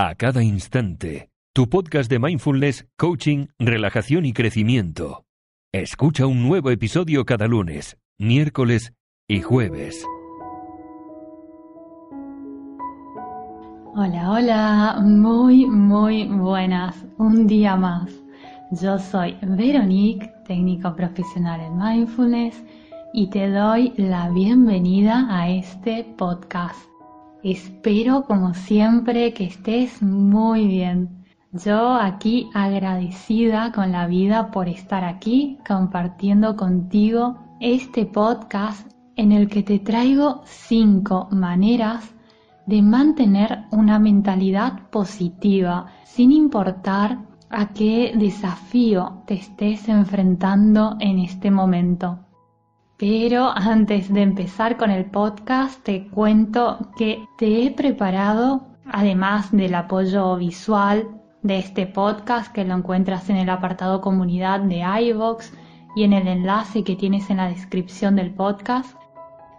a cada instante. Tu podcast de mindfulness, coaching, relajación y crecimiento. Escucha un nuevo episodio cada lunes, miércoles y jueves. Hola, hola, muy, muy buenas. Un día más. Yo soy Veronique, técnico profesional en mindfulness, y te doy la bienvenida a este podcast. Espero como siempre que estés muy bien. Yo aquí agradecida con la vida por estar aquí compartiendo contigo este podcast en el que te traigo cinco maneras de mantener una mentalidad positiva sin importar a qué desafío te estés enfrentando en este momento. Pero antes de empezar con el podcast, te cuento que te he preparado, además del apoyo visual de este podcast que lo encuentras en el apartado comunidad de iVoox y en el enlace que tienes en la descripción del podcast,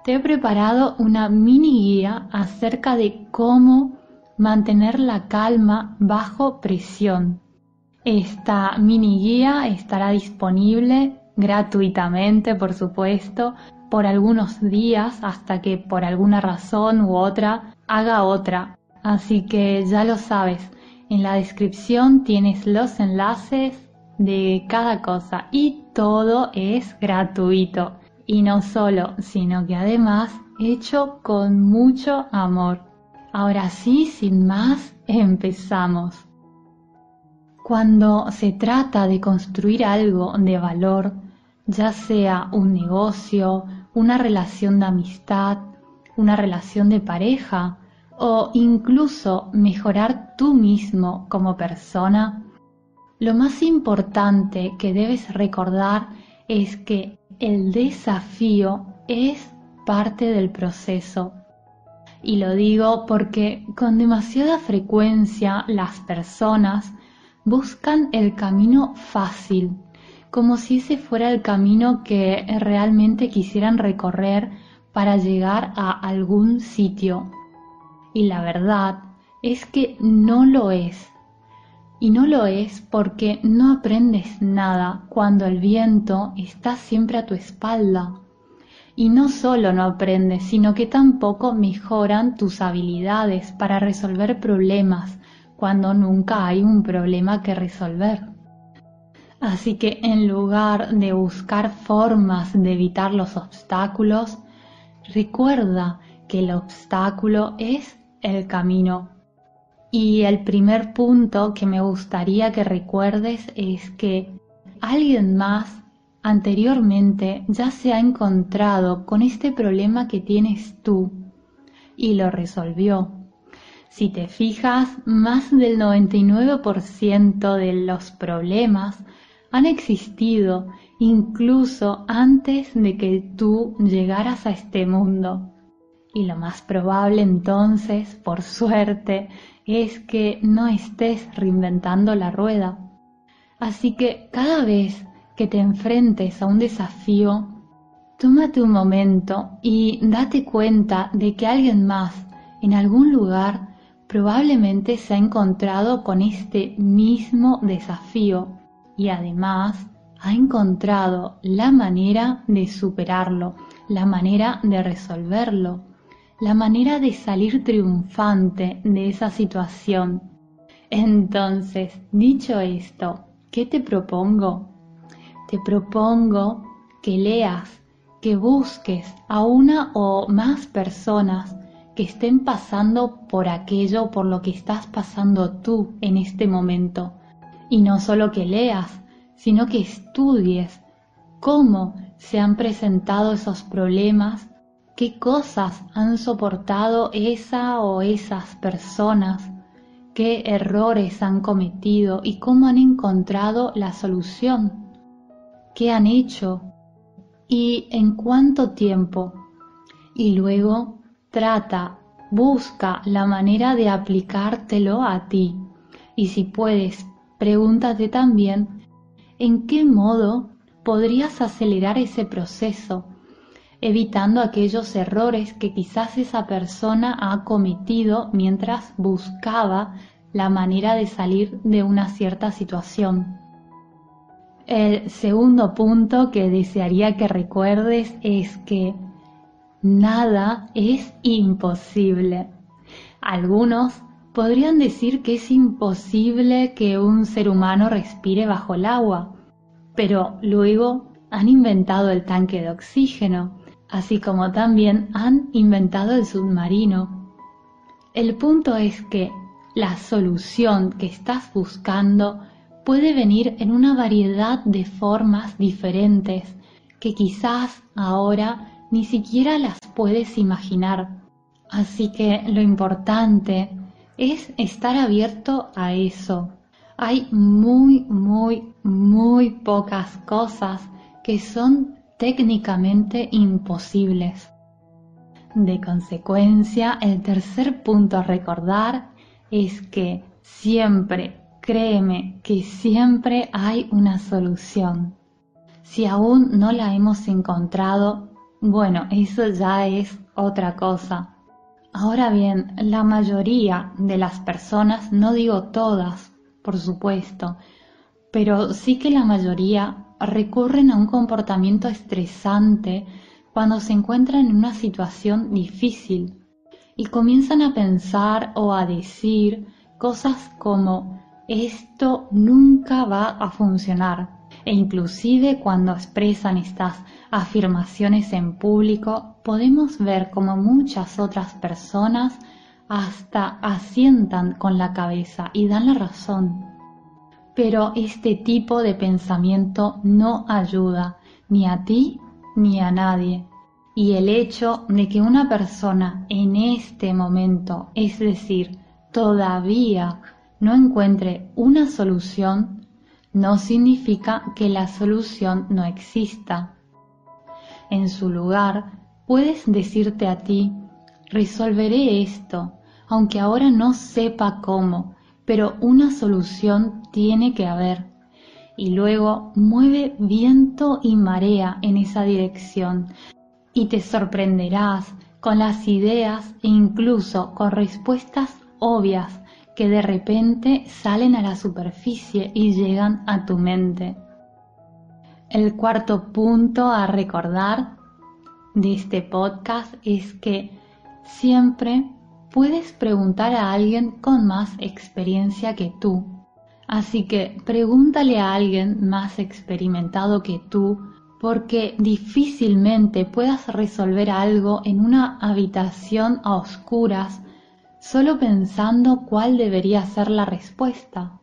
te he preparado una mini guía acerca de cómo mantener la calma bajo presión. Esta mini guía estará disponible gratuitamente, por supuesto, por algunos días hasta que por alguna razón u otra haga otra. Así que ya lo sabes, en la descripción tienes los enlaces de cada cosa y todo es gratuito. Y no solo, sino que además hecho con mucho amor. Ahora sí, sin más, empezamos. Cuando se trata de construir algo de valor, ya sea un negocio, una relación de amistad, una relación de pareja o incluso mejorar tú mismo como persona, lo más importante que debes recordar es que el desafío es parte del proceso. Y lo digo porque con demasiada frecuencia las personas buscan el camino fácil como si ese fuera el camino que realmente quisieran recorrer para llegar a algún sitio. Y la verdad es que no lo es. Y no lo es porque no aprendes nada cuando el viento está siempre a tu espalda. Y no solo no aprendes, sino que tampoco mejoran tus habilidades para resolver problemas cuando nunca hay un problema que resolver. Así que en lugar de buscar formas de evitar los obstáculos, recuerda que el obstáculo es el camino. Y el primer punto que me gustaría que recuerdes es que alguien más anteriormente ya se ha encontrado con este problema que tienes tú y lo resolvió. Si te fijas, más del 99% de los problemas han existido incluso antes de que tú llegaras a este mundo. Y lo más probable entonces, por suerte, es que no estés reinventando la rueda. Así que cada vez que te enfrentes a un desafío, tómate un momento y date cuenta de que alguien más en algún lugar probablemente se ha encontrado con este mismo desafío y además ha encontrado la manera de superarlo, la manera de resolverlo, la manera de salir triunfante de esa situación. Entonces, dicho esto, ¿qué te propongo? Te propongo que leas, que busques a una o más personas que estén pasando por aquello por lo que estás pasando tú en este momento y no solo que leas, sino que estudies cómo se han presentado esos problemas, qué cosas han soportado esa o esas personas, qué errores han cometido y cómo han encontrado la solución, qué han hecho y en cuánto tiempo. Y luego trata, busca la manera de aplicártelo a ti. Y si puedes pregúntate también en qué modo podrías acelerar ese proceso, evitando aquellos errores que quizás esa persona ha cometido mientras buscaba la manera de salir de una cierta situación. El segundo punto que desearía que recuerdes es que nada es imposible. Algunos podrían decir que es imposible que un ser humano respire bajo el agua, pero luego han inventado el tanque de oxígeno, así como también han inventado el submarino. El punto es que la solución que estás buscando puede venir en una variedad de formas diferentes que quizás ahora ni siquiera las puedes imaginar. Así que lo importante es estar abierto a eso. Hay muy, muy, muy pocas cosas que son técnicamente imposibles. De consecuencia, el tercer punto a recordar es que siempre, créeme, que siempre hay una solución. Si aún no la hemos encontrado, bueno, eso ya es otra cosa. Ahora bien, la mayoría de las personas, no digo todas, por supuesto, pero sí que la mayoría recurren a un comportamiento estresante cuando se encuentran en una situación difícil y comienzan a pensar o a decir cosas como esto nunca va a funcionar e inclusive cuando expresan estas afirmaciones en público podemos ver como muchas otras personas hasta asientan con la cabeza y dan la razón. Pero este tipo de pensamiento no ayuda ni a ti ni a nadie. Y el hecho de que una persona en este momento, es decir, todavía no encuentre una solución, no significa que la solución no exista. En su lugar, puedes decirte a ti, resolveré esto, aunque ahora no sepa cómo, pero una solución tiene que haber. Y luego mueve viento y marea en esa dirección y te sorprenderás con las ideas e incluso con respuestas obvias que de repente salen a la superficie y llegan a tu mente. El cuarto punto a recordar de este podcast es que siempre puedes preguntar a alguien con más experiencia que tú. Así que pregúntale a alguien más experimentado que tú porque difícilmente puedas resolver algo en una habitación a oscuras solo pensando cuál debería ser la respuesta.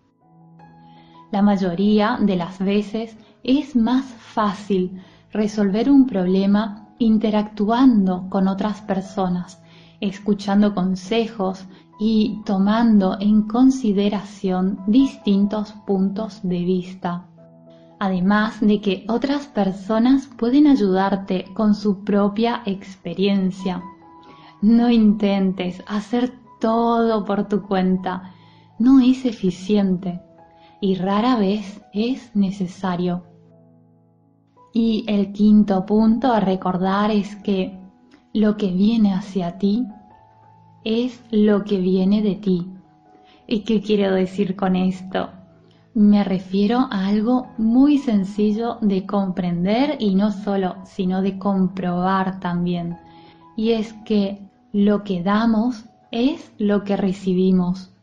La mayoría de las veces es más fácil resolver un problema interactuando con otras personas, escuchando consejos y tomando en consideración distintos puntos de vista. Además de que otras personas pueden ayudarte con su propia experiencia. No intentes hacer todo por tu cuenta. No es eficiente y rara vez es necesario. Y el quinto punto a recordar es que lo que viene hacia ti es lo que viene de ti. ¿Y qué quiero decir con esto? Me refiero a algo muy sencillo de comprender y no solo, sino de comprobar también. Y es que lo que damos es lo que recibimos.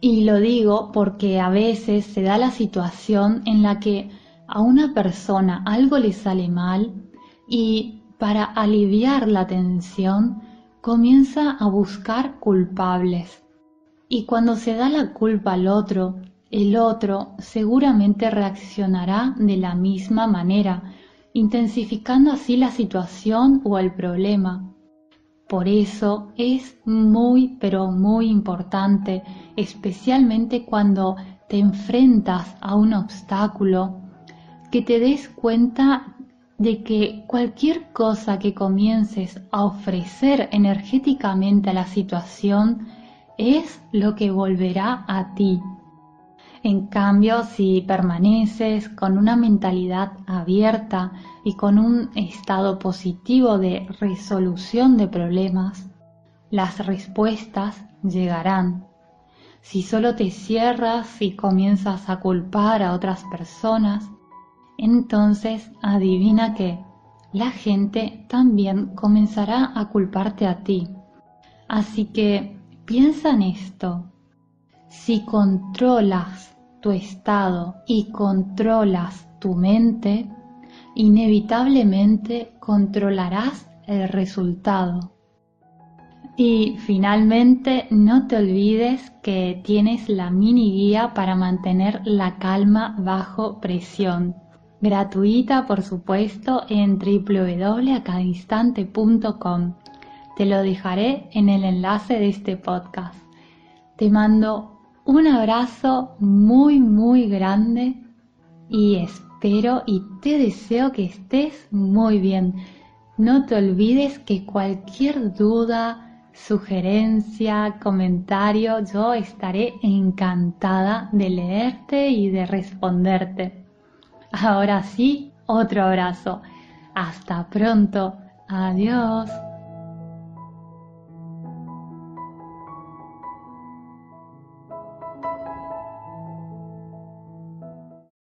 Y lo digo porque a veces se da la situación en la que a una persona algo le sale mal y para aliviar la tensión comienza a buscar culpables. Y cuando se da la culpa al otro, el otro seguramente reaccionará de la misma manera, intensificando así la situación o el problema. Por eso es muy, pero muy importante, especialmente cuando te enfrentas a un obstáculo, que te des cuenta de que cualquier cosa que comiences a ofrecer energéticamente a la situación es lo que volverá a ti. En cambio, si permaneces con una mentalidad abierta y con un estado positivo de resolución de problemas, las respuestas llegarán. Si solo te cierras y comienzas a culpar a otras personas, entonces adivina que la gente también comenzará a culparte a ti. Así que piensa en esto. Si controlas tu estado y controlas tu mente, inevitablemente controlarás el resultado. Y finalmente, no te olvides que tienes la mini guía para mantener la calma bajo presión. Gratuita, por supuesto, en www.acadinstante.com. Te lo dejaré en el enlace de este podcast. Te mando un abrazo muy, muy grande y espero y te deseo que estés muy bien. No te olvides que cualquier duda, sugerencia, comentario, yo estaré encantada de leerte y de responderte. Ahora sí, otro abrazo. Hasta pronto. Adiós.